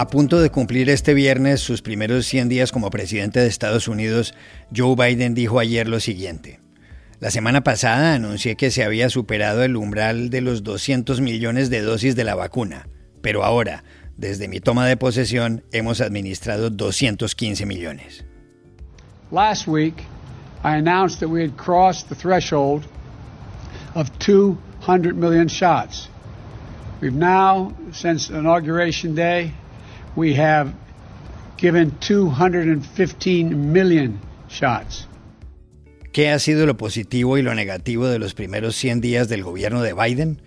A punto de cumplir este viernes sus primeros 100 días como presidente de Estados Unidos, Joe Biden dijo ayer lo siguiente. La semana pasada anuncié que se había superado el umbral de los 200 millones de dosis de la vacuna, pero ahora, desde mi toma de posesión, hemos administrado 215 millones. Last week, I announced that we had crossed the threshold of 200 million shots. We've now, since Inauguration Day, we have given 215 million shots. ¿Qué ha sido lo positivo y lo negativo de los primeros 100 días del gobierno de Biden?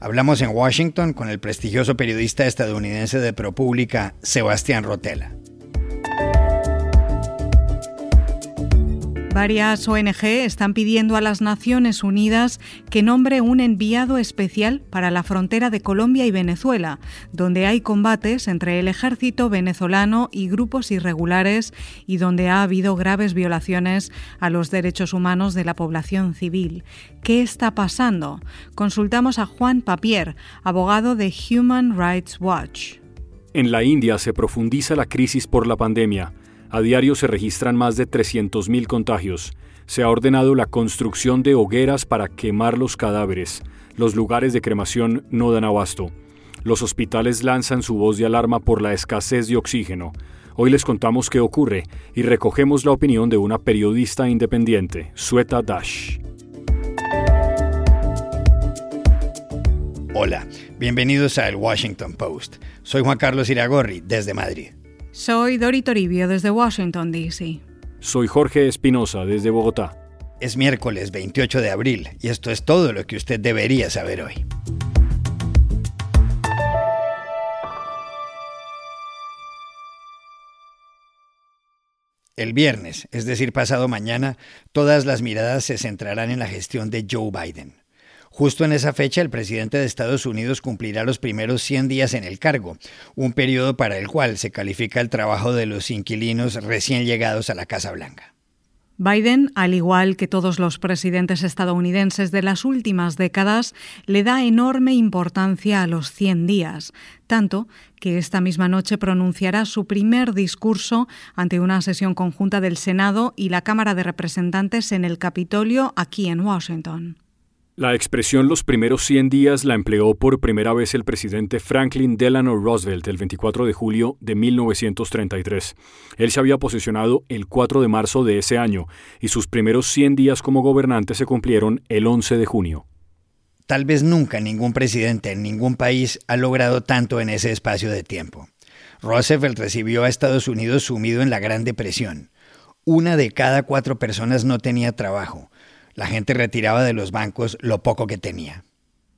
Hablamos en Washington con el prestigioso periodista estadounidense de ProPublica, Sebastián Rotela. Varias ONG están pidiendo a las Naciones Unidas que nombre un enviado especial para la frontera de Colombia y Venezuela, donde hay combates entre el ejército venezolano y grupos irregulares y donde ha habido graves violaciones a los derechos humanos de la población civil. ¿Qué está pasando? Consultamos a Juan Papier, abogado de Human Rights Watch. En la India se profundiza la crisis por la pandemia a diario se registran más de 300.000 contagios. Se ha ordenado la construcción de hogueras para quemar los cadáveres. Los lugares de cremación no dan abasto. Los hospitales lanzan su voz de alarma por la escasez de oxígeno. Hoy les contamos qué ocurre y recogemos la opinión de una periodista independiente, Sueta Dash. Hola, bienvenidos a El Washington Post. Soy Juan Carlos Iragorri, desde Madrid. Soy Dori Toribio desde Washington, D.C. Soy Jorge Espinosa desde Bogotá. Es miércoles 28 de abril y esto es todo lo que usted debería saber hoy. El viernes, es decir, pasado mañana, todas las miradas se centrarán en la gestión de Joe Biden. Justo en esa fecha, el presidente de Estados Unidos cumplirá los primeros 100 días en el cargo, un periodo para el cual se califica el trabajo de los inquilinos recién llegados a la Casa Blanca. Biden, al igual que todos los presidentes estadounidenses de las últimas décadas, le da enorme importancia a los 100 días, tanto que esta misma noche pronunciará su primer discurso ante una sesión conjunta del Senado y la Cámara de Representantes en el Capitolio aquí en Washington. La expresión los primeros 100 días la empleó por primera vez el presidente Franklin Delano Roosevelt el 24 de julio de 1933. Él se había posicionado el 4 de marzo de ese año y sus primeros 100 días como gobernante se cumplieron el 11 de junio. Tal vez nunca ningún presidente en ningún país ha logrado tanto en ese espacio de tiempo. Roosevelt recibió a Estados Unidos sumido en la Gran Depresión. Una de cada cuatro personas no tenía trabajo la gente retiraba de los bancos lo poco que tenía.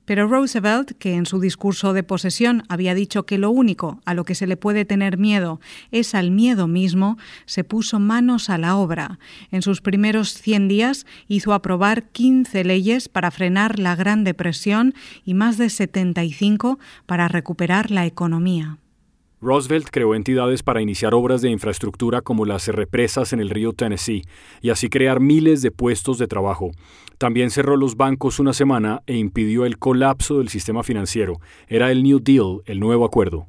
Pero Roosevelt, que en su discurso de posesión había dicho que lo único a lo que se le puede tener miedo es al miedo mismo, se puso manos a la obra. En sus primeros 100 días hizo aprobar 15 leyes para frenar la Gran Depresión y más de 75 para recuperar la economía. Roosevelt creó entidades para iniciar obras de infraestructura como las represas en el río Tennessee y así crear miles de puestos de trabajo. También cerró los bancos una semana e impidió el colapso del sistema financiero. Era el New Deal, el nuevo acuerdo.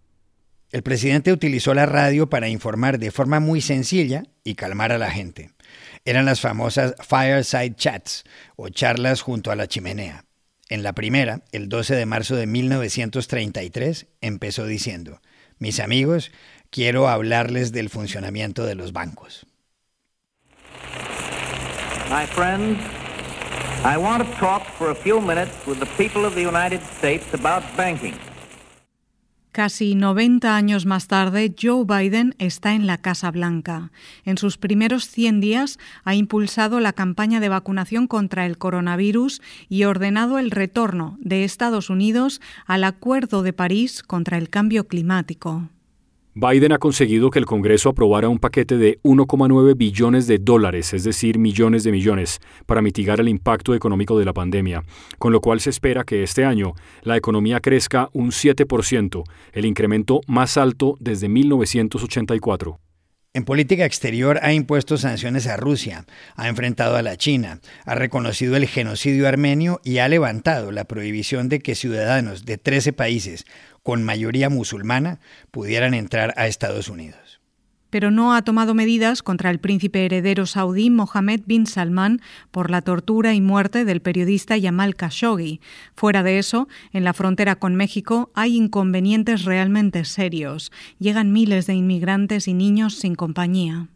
El presidente utilizó la radio para informar de forma muy sencilla y calmar a la gente. Eran las famosas fireside chats o charlas junto a la chimenea. En la primera, el 12 de marzo de 1933, empezó diciendo, mis amigos, quiero hablarles del funcionamiento de los bancos. My friends, I want to talk for a few minutes with the people of the United States about banking. Casi 90 años más tarde, Joe Biden está en la Casa Blanca. En sus primeros 100 días ha impulsado la campaña de vacunación contra el coronavirus y ordenado el retorno de Estados Unidos al Acuerdo de París contra el cambio climático. Biden ha conseguido que el Congreso aprobara un paquete de 1,9 billones de dólares, es decir, millones de millones, para mitigar el impacto económico de la pandemia, con lo cual se espera que este año la economía crezca un 7%, el incremento más alto desde 1984. En política exterior ha impuesto sanciones a Rusia, ha enfrentado a la China, ha reconocido el genocidio armenio y ha levantado la prohibición de que ciudadanos de 13 países con mayoría musulmana pudieran entrar a Estados Unidos pero no ha tomado medidas contra el príncipe heredero saudí Mohammed bin Salman por la tortura y muerte del periodista Yamal Khashoggi. Fuera de eso, en la frontera con México hay inconvenientes realmente serios. Llegan miles de inmigrantes y niños sin compañía.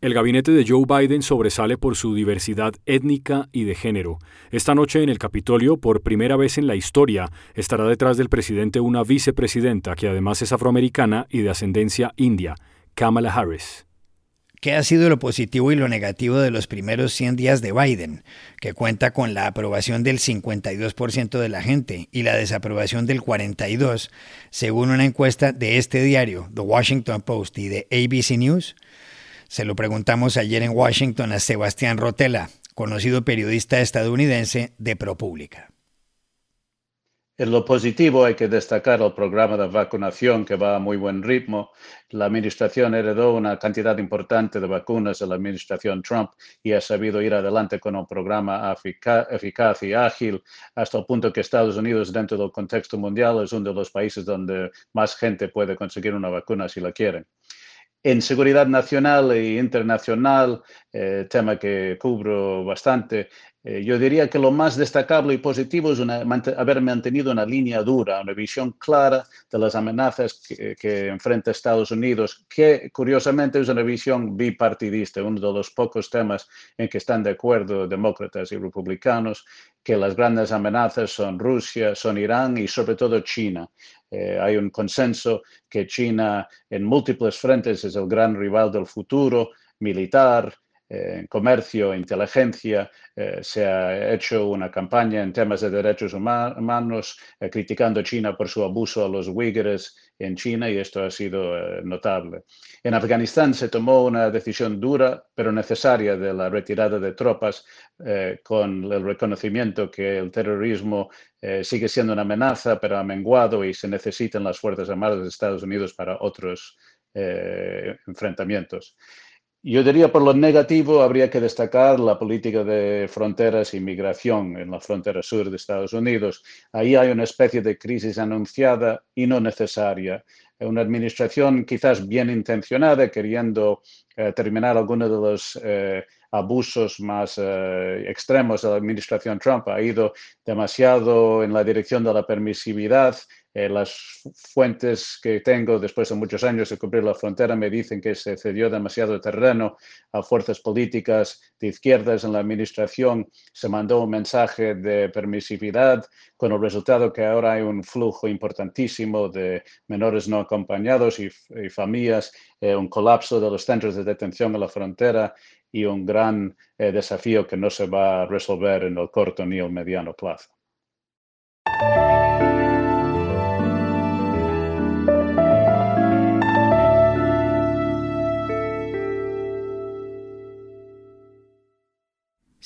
El gabinete de Joe Biden sobresale por su diversidad étnica y de género. Esta noche en el Capitolio, por primera vez en la historia, estará detrás del presidente una vicepresidenta que además es afroamericana y de ascendencia india. Kamala Harris. ¿Qué ha sido lo positivo y lo negativo de los primeros 100 días de Biden, que cuenta con la aprobación del 52% de la gente y la desaprobación del 42%, según una encuesta de este diario, The Washington Post y de ABC News? Se lo preguntamos ayer en Washington a Sebastián Rotella, conocido periodista estadounidense de ProPublica. En lo positivo hay que destacar el programa de vacunación que va a muy buen ritmo. La administración heredó una cantidad importante de vacunas de la administración Trump y ha sabido ir adelante con un programa eficaz y ágil hasta el punto que Estados Unidos dentro del contexto mundial es uno de los países donde más gente puede conseguir una vacuna si la quieren. En seguridad nacional e internacional, eh, tema que cubro bastante, eh, yo diría que lo más destacable y positivo es haber mantenido una línea dura, una visión clara de las amenazas que, enfrenta Estados Unidos, que curiosamente es una visión bipartidista, uno de los pocos temas en que están de acuerdo demócratas y republicanos, que las grandes amenazas son Rusia, son Irán y sobre todo China. Eh, hay un consenso que China en múltiples frentes es el gran rival del futuro militar, en comercio, inteligencia, eh, se ha hecho una campaña en temas de derechos humanos eh, criticando China por su abuso a los uigures en China y esto ha sido eh, notable. En Afganistán se tomó una decisión dura pero necesaria de la retirada de tropas con el reconocimiento que el terrorismo sigue siendo una amenaza pero ha menguado y se necesitan las Fuerzas Armadas de Estados Unidos para otros enfrentamientos. Yo diría por lo negativo, habría que destacar la política de fronteras y migración en la frontera sur de Estados Unidos. Ahí hay una especie de crisis anunciada y no necesaria. Una administración quizás bien intencionada, queriendo eh, terminar algunos de los eh, abusos más eh, extremos de la administración Trump, ha ido demasiado en la dirección de la permisividad eh, las fuentes que tengo después de muchos años de cubrir la frontera me dicen que se cedió demasiado terreno a fuerzas políticas de izquierdas en la administración. Se mandó un mensaje de permisividad con el resultado que ahora hay un flujo importantísimo de menores no acompañados y, familias, eh, un colapso de los centros de detención en la frontera y un gran eh, desafío que no se va a resolver en el corto ni el mediano plazo.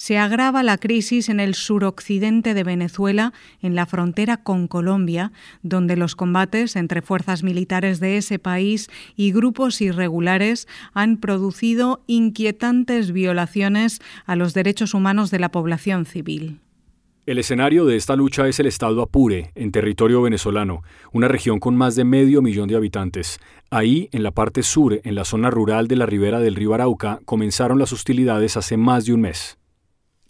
Se agrava la crisis en el suroccidente de Venezuela, en la frontera con Colombia, donde los combates entre fuerzas militares de ese país y grupos irregulares han producido inquietantes violaciones a los derechos humanos de la población civil. El escenario de esta lucha es el estado Apure, en territorio venezolano, una región con más de medio millón de habitantes. Ahí, en la parte sur, en la zona rural de la ribera del río Arauca, comenzaron las hostilidades hace más de un mes.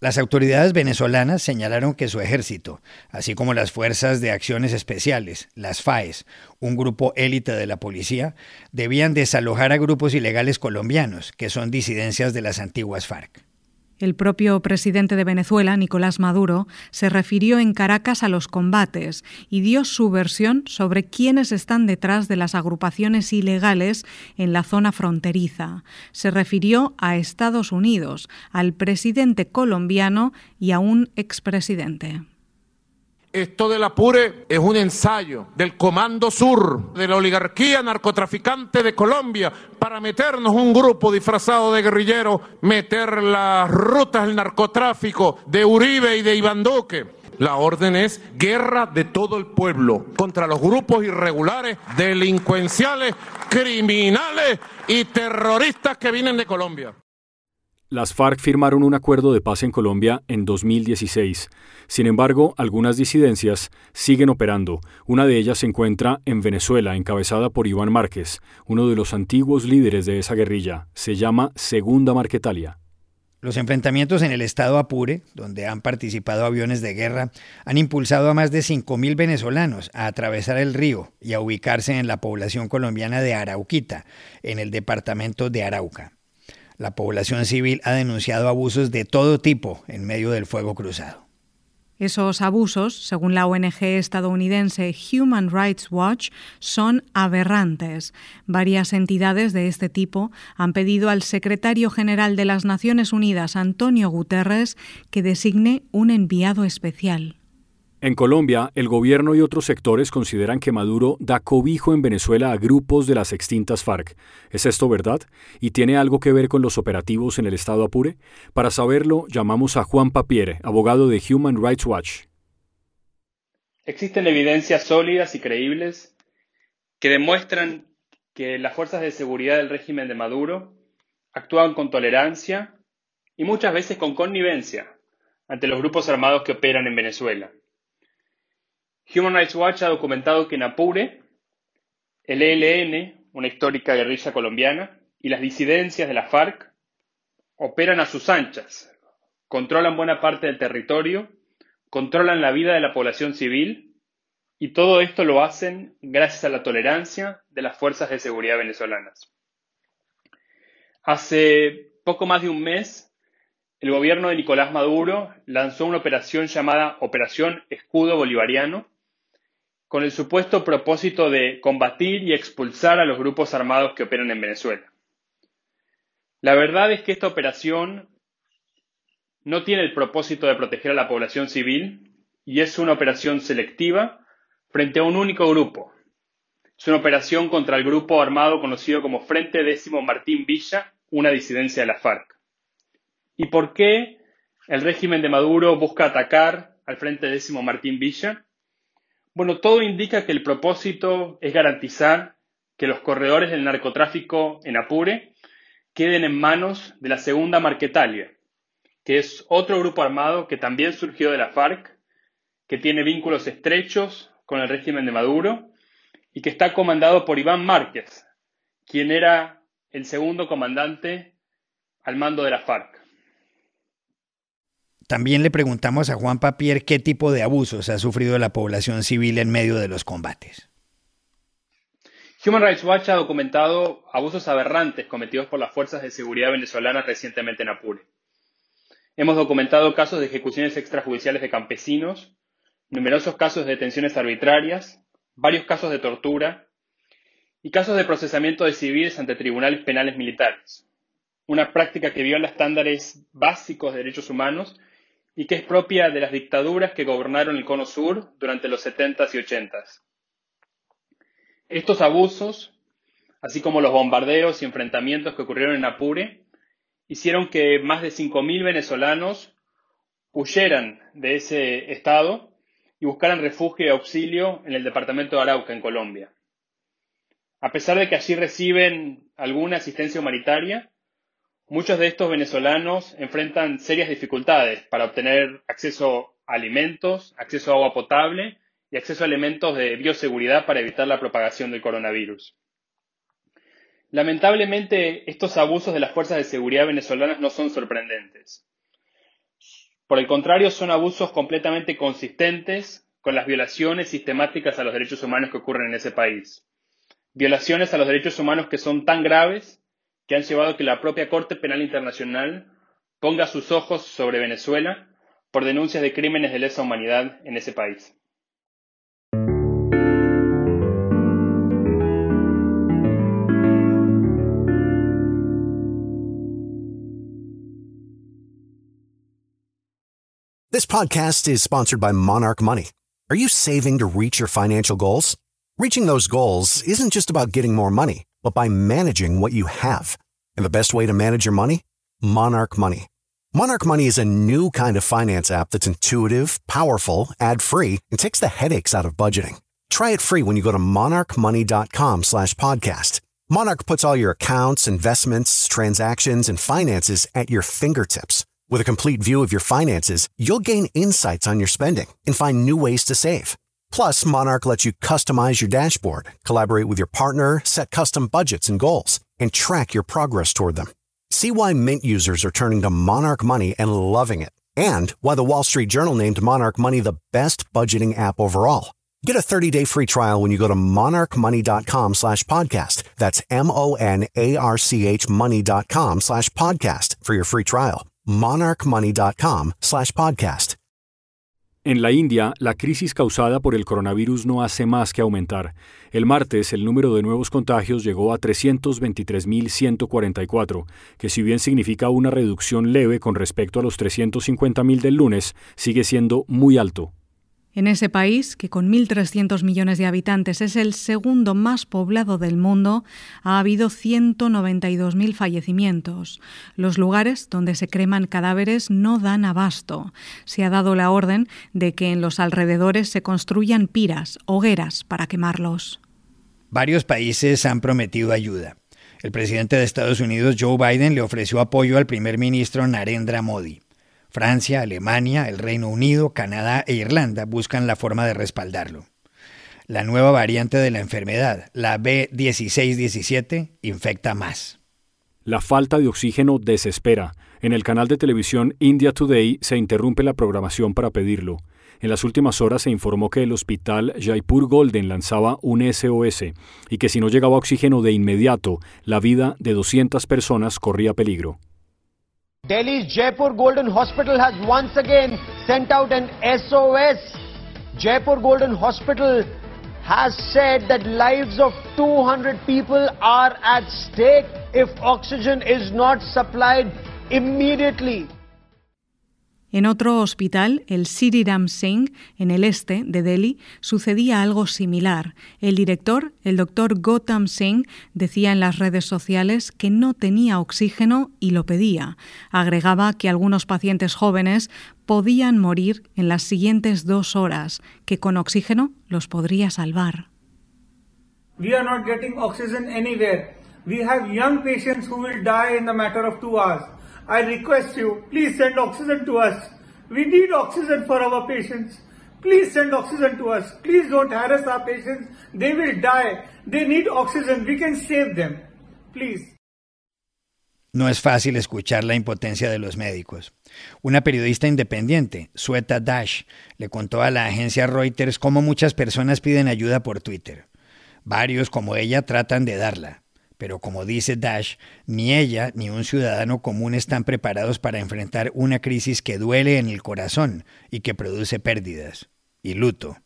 Las autoridades venezolanas señalaron que su ejército, así como las Fuerzas de Acciones Especiales, las FAES, un grupo élite de la policía, debían desalojar a grupos ilegales colombianos, que son disidencias de las antiguas FARC. El propio presidente de Venezuela, Nicolás Maduro, se refirió en Caracas a los combates y dio su versión sobre quiénes están detrás de las agrupaciones ilegales en la zona fronteriza. Se refirió a Estados Unidos, al presidente colombiano y a un expresidente. Esto del apure es un ensayo del Comando Sur, de la oligarquía narcotraficante de Colombia, para meternos un grupo disfrazado de guerrilleros, meter las rutas del narcotráfico de Uribe y de Iván Duque La orden es guerra de todo el pueblo contra los grupos irregulares, delincuenciales, criminales y terroristas que vienen de Colombia. Las FARC firmaron un acuerdo de paz en Colombia en 2016. Sin embargo, algunas disidencias siguen operando. Una de ellas se encuentra en Venezuela, encabezada por Iván Márquez, uno de los antiguos líderes de esa guerrilla. Se llama Segunda Marquetalia. Los enfrentamientos en el estado Apure, donde han participado aviones de guerra, han impulsado a más de 5.000 venezolanos a atravesar el río y a ubicarse en la población colombiana de Arauquita, en el departamento de Arauca. La población civil ha denunciado abusos de todo tipo en medio del fuego cruzado. Esos abusos, según la ONG estadounidense Human Rights Watch, son aberrantes. Varias entidades de este tipo han pedido al secretario general de las Naciones Unidas, Antonio Guterres, que designe un enviado especial. En Colombia, el gobierno y otros sectores consideran que Maduro da cobijo en Venezuela a grupos de las extintas FARC. ¿Es esto verdad? ¿Y tiene algo que ver con los operativos en el estado Apure? Para saberlo, llamamos a Juan Papiere, abogado de Human Rights Watch. Existen evidencias sólidas y creíbles que demuestran que las fuerzas de seguridad del régimen de Maduro actúan con tolerancia y muchas veces con connivencia ante los grupos armados que operan en Venezuela. Human Rights Watch ha documentado que en Apure, el ELN, una histórica guerrilla colombiana, y las disidencias de la FARC operan a sus anchas, controlan buena parte del territorio, controlan la vida de la población civil y todo esto lo hacen gracias a la tolerancia de las fuerzas de seguridad venezolanas. Hace poco más de un mes, el gobierno de Nicolás Maduro lanzó una operación llamada Operación Escudo Bolivariano, con el supuesto propósito de combatir y expulsar a los grupos armados que operan en Venezuela. La verdad es que esta operación no tiene el propósito de proteger a la población civil y es una operación selectiva frente a un único grupo. Es una operación contra el grupo armado conocido como Frente Décimo Martín Villa, una disidencia de la FARC. ¿Y por qué el régimen de Maduro busca atacar al Frente Décimo Martín Villa? Bueno, todo indica que el propósito es garantizar que los corredores del narcotráfico en Apure queden en manos de la segunda Marquetalia, que es otro grupo armado que también surgió de la FARC, que tiene vínculos estrechos con el régimen de Maduro y que está comandado por Iván Márquez, quien era el segundo comandante al mando de la FARC. También le preguntamos a Juan Papier qué tipo de abusos ha sufrido la población civil en medio de los combates. Human Rights Watch ha documentado abusos aberrantes cometidos por las fuerzas de seguridad venezolanas recientemente en Apure. Hemos documentado casos de ejecuciones extrajudiciales de campesinos, numerosos casos de detenciones arbitrarias, varios casos de tortura y casos de procesamiento de civiles ante tribunales penales militares, una práctica que viola estándares básicos de derechos humanos y que es propia de las dictaduras que gobernaron el Cono Sur durante los 70s y 80s. Estos abusos, así como los bombardeos y enfrentamientos que ocurrieron en Apure, hicieron que más de 5.000 venezolanos huyeran de ese estado y buscaran refugio y auxilio en el departamento de Arauca, en Colombia. A pesar de que allí reciben alguna asistencia humanitaria, Muchos de estos venezolanos enfrentan serias dificultades para obtener acceso a alimentos, acceso a agua potable y acceso a elementos de bioseguridad para evitar la propagación del coronavirus. Lamentablemente, estos abusos de las fuerzas de seguridad venezolanas no son sorprendentes. Por el contrario, son abusos completamente consistentes con las violaciones sistemáticas a los derechos humanos que ocurren en ese país. Violaciones a los derechos humanos que son tan graves que han llevado a que la propia Corte Penal Internacional ponga sus ojos sobre Venezuela por denuncias de crímenes de lesa humanidad en ese país. This podcast is sponsored by Monarch Money. Are you saving to reach your financial goals? Reaching those goals isn't just about getting more money but by managing what you have. And the best way to manage your money? Monarch Money. Monarch Money is a new kind of finance app that's intuitive, powerful, ad-free, and takes the headaches out of budgeting. Try it free when you go to monarchmoney.com slash podcast. Monarch puts all your accounts, investments, transactions, and finances at your fingertips. With a complete view of your finances, you'll gain insights on your spending and find new ways to save. Plus, Monarch lets you customize your dashboard, collaborate with your partner, set custom budgets and goals, and track your progress toward them. See why Mint users are turning to Monarch Money and loving it, and why the Wall Street Journal named Monarch Money the best budgeting app overall. Get a 30-day free trial when you go to monarchmoney.com slash podcast. That's M-O-N-A-R-C-H money.com slash podcast for your free trial. monarchmoney.com slash podcast. En la India, la crisis causada por el coronavirus no hace más que aumentar. El martes, el número de nuevos contagios llegó a 323.144, que si bien significa una reducción leve con respecto a los 350.000 del lunes, sigue siendo muy alto. En ese país, que con 1.300 millones de habitantes es el segundo más poblado del mundo, ha habido 192.000 fallecimientos. Los lugares donde se creman cadáveres no dan abasto. Se ha dado la orden de que en los alrededores se construyan piras, hogueras, para quemarlos. Varios países han prometido ayuda. El presidente de Estados Unidos, Joe Biden, le ofreció apoyo al primer ministro Narendra Modi. Francia, Alemania, el Reino Unido, Canadá e Irlanda buscan la forma de respaldarlo. La nueva variante de la enfermedad, la B1617, infecta más. La falta de oxígeno desespera. En el canal de televisión India Today se interrumpe la programación para pedirlo. En las últimas horas se informó que el hospital Jaipur Golden lanzaba un SOS y que si no llegaba oxígeno de inmediato, la vida de 200 personas corría peligro. Delhi's Jaipur Golden Hospital has once again sent out an SOS. Jaipur Golden Hospital has said that lives of 200 people are at stake if oxygen is not supplied immediately. En otro hospital, el Sri Ram Singh, en el este de Delhi, sucedía algo similar. El director, el doctor Gautam Singh, decía en las redes sociales que no tenía oxígeno y lo pedía. Agregaba que algunos pacientes jóvenes podían morir en las siguientes dos horas, que con oxígeno los podría salvar. We are not getting oxygen anywhere. We have young patients who will die in the matter of two hours. I request you, please send oxygen to us. We need oxygen for our patients. Please send oxygen to us. Please don't harass our patients. They will die. They need oxygen. We can save them. Please. No es fácil escuchar la impotencia de los médicos. Una periodista independiente, Sueta Dash, le contó a la agencia Reuters cómo muchas personas piden ayuda por Twitter. Varios como ella tratan de darla. Pero como dice Dash, ni ella ni un ciudadano común están preparados para enfrentar una crisis que duele en el corazón y que produce pérdidas, y luto,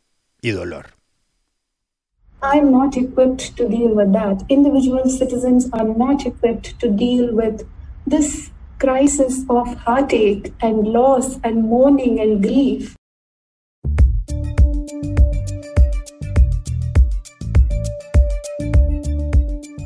y dolor. I'm not equipped to deal with that. Individual citizens are not equipped to deal with this crisis of heartache and loss and mourning and grief.